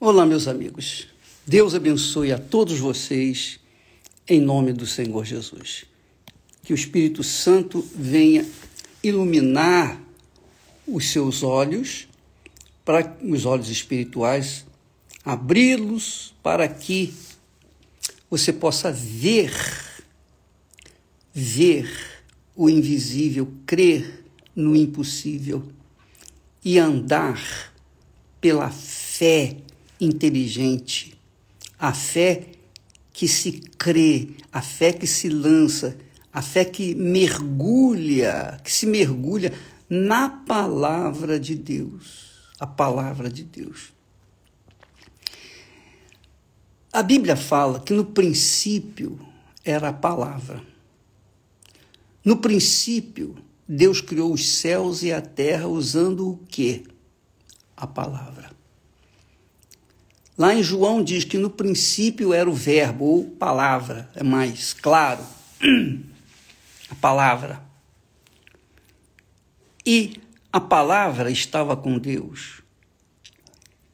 Olá, meus amigos. Deus abençoe a todos vocês em nome do Senhor Jesus. Que o Espírito Santo venha iluminar os seus olhos, para os olhos espirituais, abri-los para que você possa ver, ver o invisível, crer no impossível e andar pela fé inteligente, a fé que se crê, a fé que se lança, a fé que mergulha, que se mergulha na palavra de Deus, a palavra de Deus. A Bíblia fala que no princípio era a palavra. No princípio, Deus criou os céus e a terra usando o quê? A palavra. Lá em João diz que no princípio era o verbo, ou palavra, é mais claro. A palavra. E a palavra estava com Deus.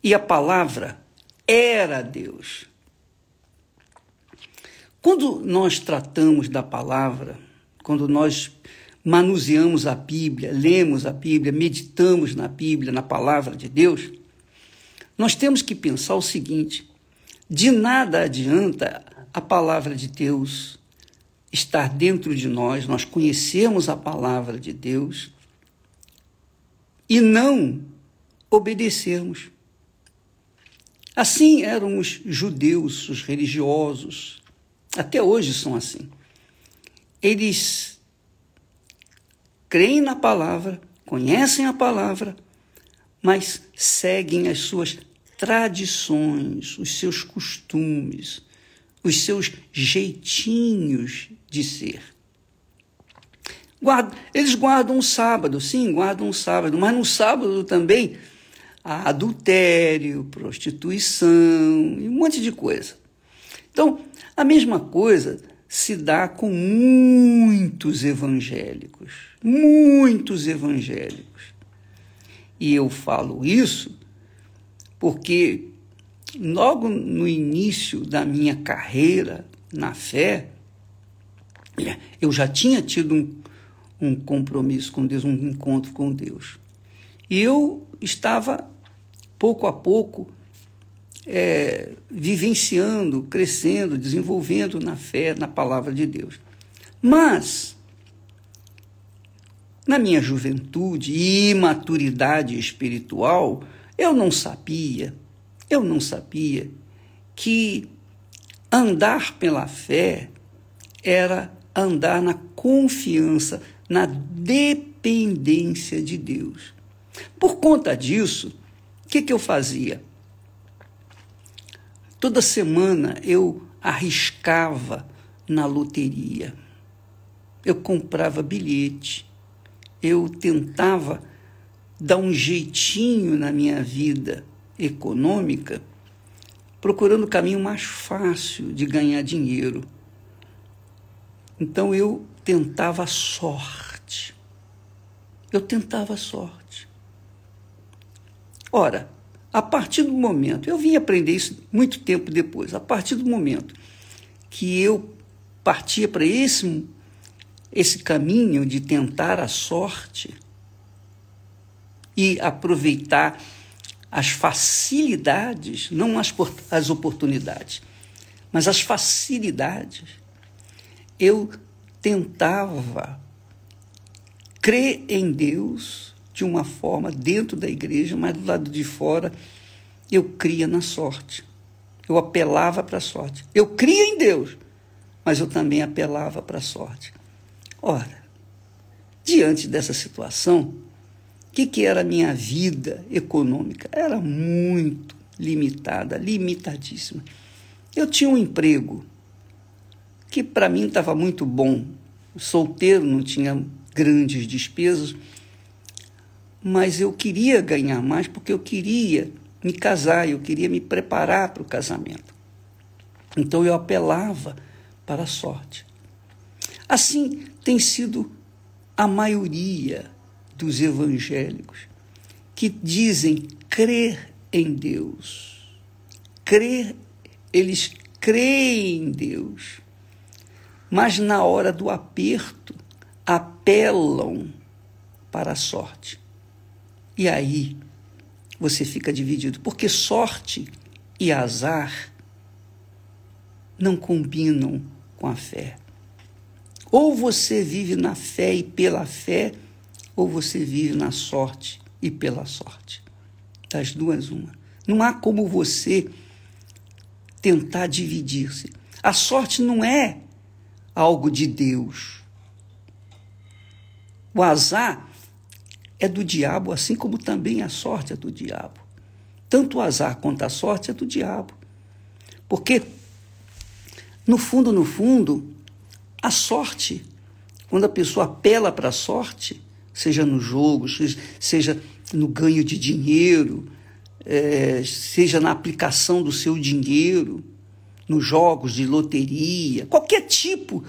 E a palavra era Deus. Quando nós tratamos da palavra, quando nós manuseamos a Bíblia, lemos a Bíblia, meditamos na Bíblia, na palavra de Deus, nós temos que pensar o seguinte: de nada adianta a palavra de Deus estar dentro de nós, nós conhecemos a palavra de Deus e não obedecermos. Assim eram os judeus, os religiosos, até hoje são assim. Eles creem na palavra, conhecem a palavra, mas seguem as suas tradições, os seus costumes, os seus jeitinhos de ser. Guarda, eles guardam o sábado, sim, guardam o sábado, mas no sábado também há adultério, prostituição e um monte de coisa. Então, a mesma coisa se dá com muitos evangélicos, muitos evangélicos. E eu falo isso porque logo no início da minha carreira na fé, eu já tinha tido um, um compromisso com Deus, um encontro com Deus. E eu estava, pouco a pouco, é, vivenciando, crescendo, desenvolvendo na fé, na palavra de Deus. Mas, na minha juventude e maturidade espiritual, eu não sabia, eu não sabia que andar pela fé era andar na confiança, na dependência de Deus. Por conta disso, o que, que eu fazia? Toda semana eu arriscava na loteria. Eu comprava bilhete. Eu tentava dar um jeitinho na minha vida econômica, procurando o caminho mais fácil de ganhar dinheiro. Então eu tentava a sorte. Eu tentava a sorte. Ora, a partir do momento, eu vim aprender isso muito tempo depois, a partir do momento que eu partia para esse, esse caminho de tentar a sorte, e aproveitar as facilidades, não as, as oportunidades, mas as facilidades. Eu tentava crer em Deus de uma forma dentro da igreja, mas do lado de fora eu cria na sorte. Eu apelava para a sorte. Eu cria em Deus, mas eu também apelava para a sorte. Ora, diante dessa situação, o que, que era a minha vida econômica? Era muito limitada, limitadíssima. Eu tinha um emprego que para mim estava muito bom. Solteiro, não tinha grandes despesas, mas eu queria ganhar mais porque eu queria me casar, eu queria me preparar para o casamento. Então eu apelava para a sorte. Assim tem sido a maioria dos evangélicos que dizem crer em Deus, crê, eles creem em Deus, mas na hora do aperto apelam para a sorte. E aí você fica dividido, porque sorte e azar não combinam com a fé. Ou você vive na fé e pela fé, ou você vive na sorte e pela sorte. Das duas, uma. Não há como você tentar dividir-se. A sorte não é algo de Deus. O azar é do diabo, assim como também a sorte é do diabo. Tanto o azar quanto a sorte é do diabo. Porque, no fundo, no fundo, a sorte, quando a pessoa apela para a sorte, seja no jogo, seja no ganho de dinheiro, é, seja na aplicação do seu dinheiro, nos jogos de loteria, qualquer tipo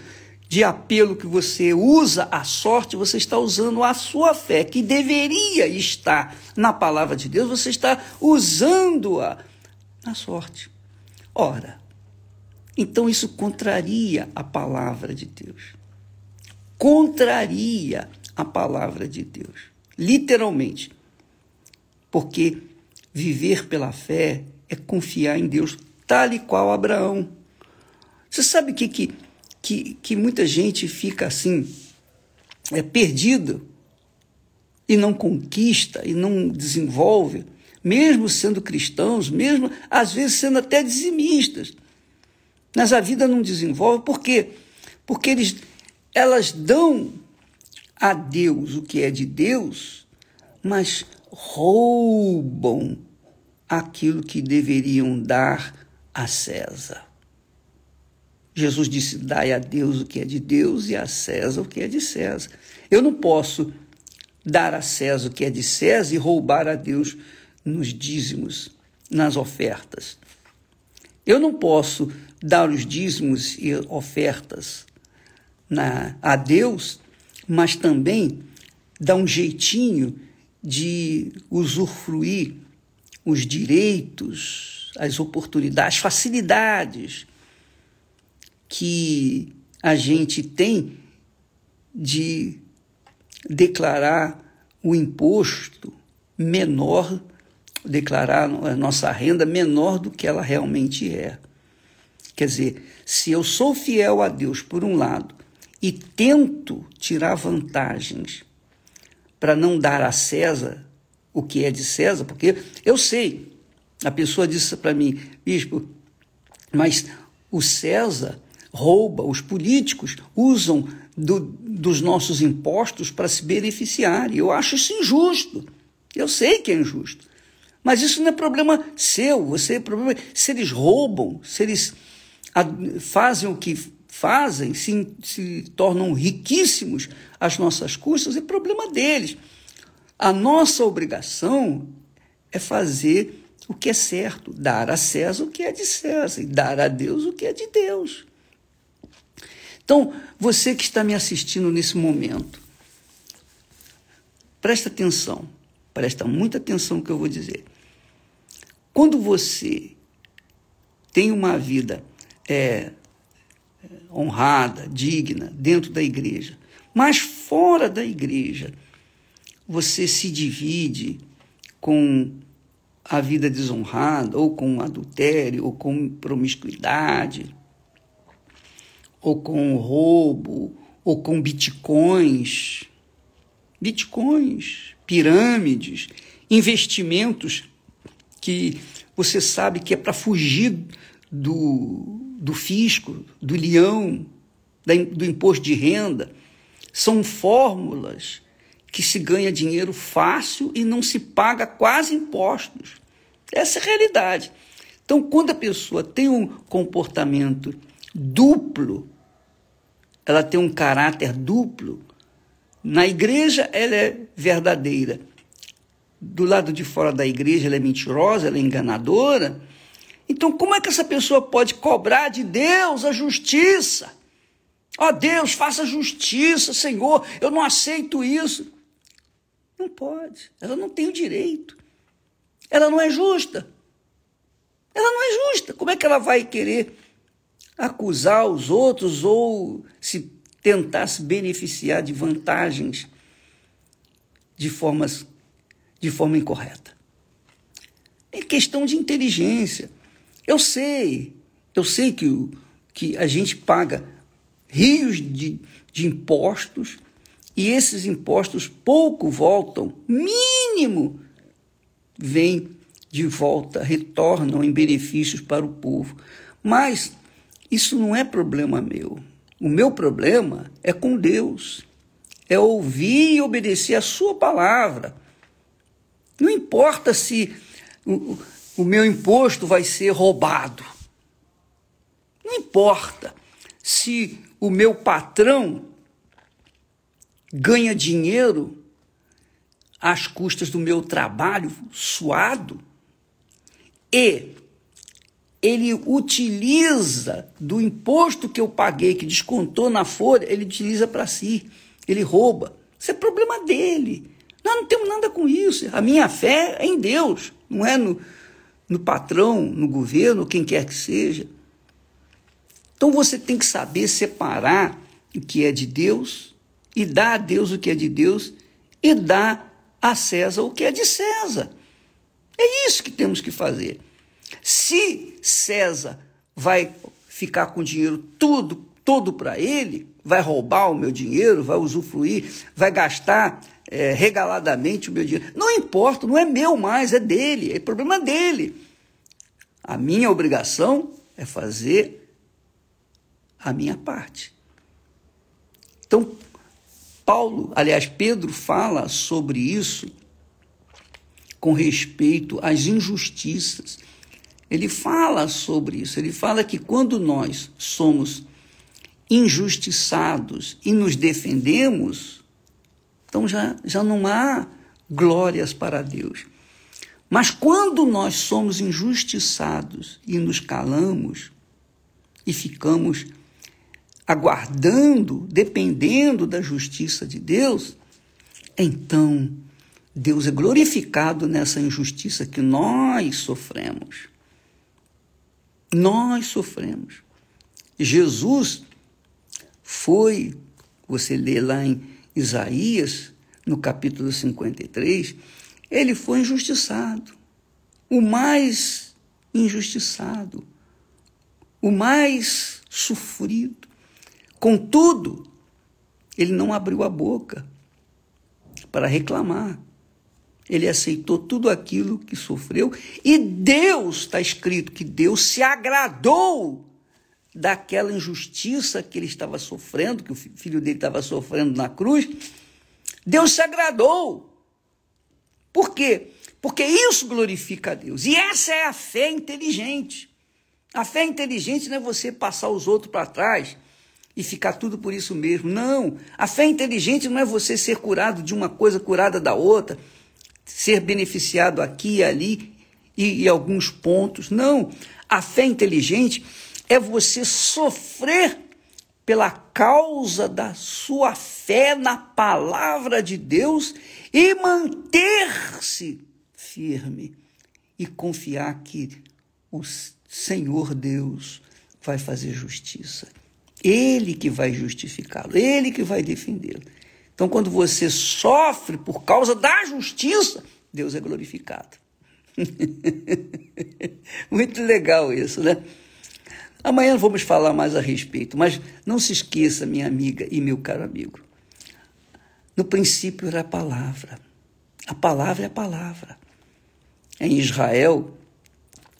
de apelo que você usa a sorte, você está usando a sua fé, que deveria estar na palavra de Deus, você está usando-a na sorte. Ora, então isso contraria a palavra de Deus. Contraria a palavra de Deus. Literalmente. Porque viver pela fé é confiar em Deus, tal e qual Abraão. Você sabe que, que, que, que muita gente fica assim, é perdido e não conquista e não desenvolve, mesmo sendo cristãos, mesmo às vezes sendo até dizimistas. Mas a vida não desenvolve, por quê? Porque eles, elas dão a Deus o que é de Deus, mas roubam aquilo que deveriam dar a César. Jesus disse: Dai a Deus o que é de Deus e a César o que é de César. Eu não posso dar a César o que é de César e roubar a Deus nos dízimos, nas ofertas. Eu não posso dar os dízimos e ofertas na, a Deus, mas também dar um jeitinho de usufruir os direitos, as oportunidades, facilidades que a gente tem de declarar o imposto menor, declarar a nossa renda menor do que ela realmente é. Quer dizer, se eu sou fiel a Deus por um lado e tento tirar vantagens para não dar a César o que é de César, porque eu sei, a pessoa disse para mim, bispo, mas o César rouba, os políticos usam do, dos nossos impostos para se beneficiar. E eu acho isso injusto. Eu sei que é injusto. Mas isso não é problema seu, você é problema. Se eles roubam, se eles fazem o que fazem, se, se tornam riquíssimos às nossas custas, é problema deles. A nossa obrigação é fazer o que é certo, dar a César o que é de César e dar a Deus o que é de Deus. Então, você que está me assistindo nesse momento, presta atenção, presta muita atenção no que eu vou dizer. Quando você tem uma vida é, honrada, digna, dentro da igreja, mas fora da igreja, você se divide com a vida desonrada, ou com adultério, ou com promiscuidade, ou com roubo, ou com bitcoins, bitcoins, pirâmides, investimentos que você sabe que é para fugir do, do fisco, do leão, do imposto de renda, são fórmulas que se ganha dinheiro fácil e não se paga quase impostos. Essa é a realidade. Então, quando a pessoa tem um comportamento duplo, ela tem um caráter duplo, na igreja ela é verdadeira, do lado de fora da igreja ela é mentirosa, ela é enganadora. Então, como é que essa pessoa pode cobrar de Deus a justiça? Ó oh, Deus, faça justiça, Senhor, eu não aceito isso. Não pode, ela não tem o direito. Ela não é justa. Ela não é justa. Como é que ela vai querer acusar os outros ou se tentar se beneficiar de vantagens de formas de forma incorreta? É questão de inteligência. Eu sei, eu sei que, que a gente paga rios de, de impostos e esses impostos pouco voltam, mínimo, vem de volta, retornam em benefícios para o povo. Mas isso não é problema meu. O meu problema é com Deus. É ouvir e obedecer a Sua palavra. Não importa se o, o meu imposto vai ser roubado. Não importa se o meu patrão ganha dinheiro às custas do meu trabalho suado e ele utiliza do imposto que eu paguei, que descontou na folha, ele utiliza para si, ele rouba. Isso é problema dele. Nós não temos nada com isso. A minha fé é em Deus, não é no, no patrão, no governo, quem quer que seja. Então você tem que saber separar o que é de Deus e dar a Deus o que é de Deus e dar a César o que é de César. É isso que temos que fazer. Se César vai ficar com o dinheiro tudo, todo para ele, vai roubar o meu dinheiro, vai usufruir, vai gastar é, regaladamente o meu dinheiro. Não importa, não é meu mais, é dele, é problema dele. A minha obrigação é fazer a minha parte. Então, Paulo, aliás, Pedro fala sobre isso com respeito às injustiças. Ele fala sobre isso. Ele fala que quando nós somos injustiçados e nos defendemos, então já, já não há glórias para Deus. Mas quando nós somos injustiçados e nos calamos e ficamos aguardando, dependendo da justiça de Deus, então Deus é glorificado nessa injustiça que nós sofremos. Nós sofremos. Jesus foi, você lê lá em Isaías, no capítulo 53, ele foi injustiçado. O mais injustiçado, o mais sofrido. Contudo, ele não abriu a boca para reclamar. Ele aceitou tudo aquilo que sofreu e Deus, está escrito que Deus se agradou daquela injustiça que ele estava sofrendo, que o filho dele estava sofrendo na cruz. Deus se agradou. Por quê? Porque isso glorifica a Deus. E essa é a fé inteligente. A fé inteligente não é você passar os outros para trás e ficar tudo por isso mesmo. Não. A fé inteligente não é você ser curado de uma coisa, curada da outra, ser beneficiado aqui e ali e, e alguns pontos. Não. A fé inteligente é você sofrer pela causa da sua fé na palavra de Deus e manter-se firme e confiar que o Senhor Deus vai fazer justiça. Ele que vai justificá-lo, ele que vai defendê-lo. Então, quando você sofre por causa da justiça, Deus é glorificado. Muito legal isso, né? Amanhã vamos falar mais a respeito, mas não se esqueça, minha amiga e meu caro amigo. No princípio era a palavra. A palavra é a palavra. Em Israel,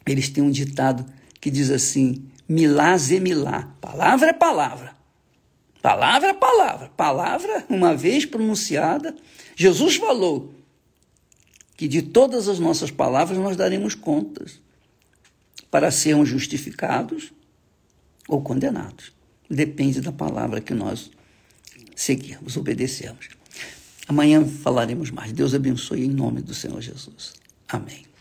eles têm um ditado que diz assim: milá zemilá. Palavra é palavra. Palavra é palavra. Palavra, uma vez pronunciada, Jesus falou que de todas as nossas palavras nós daremos contas para sermos justificados ou condenados. Depende da palavra que nós seguirmos, obedecermos. Amanhã falaremos mais. Deus abençoe em nome do Senhor Jesus. Amém.